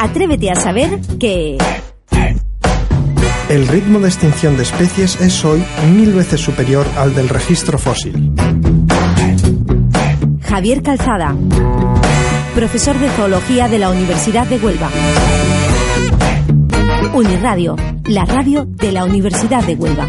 Atrévete a saber que... El ritmo de extinción de especies es hoy mil veces superior al del registro fósil. Javier Calzada, profesor de zoología de la Universidad de Huelva. Uniradio, la radio de la Universidad de Huelva.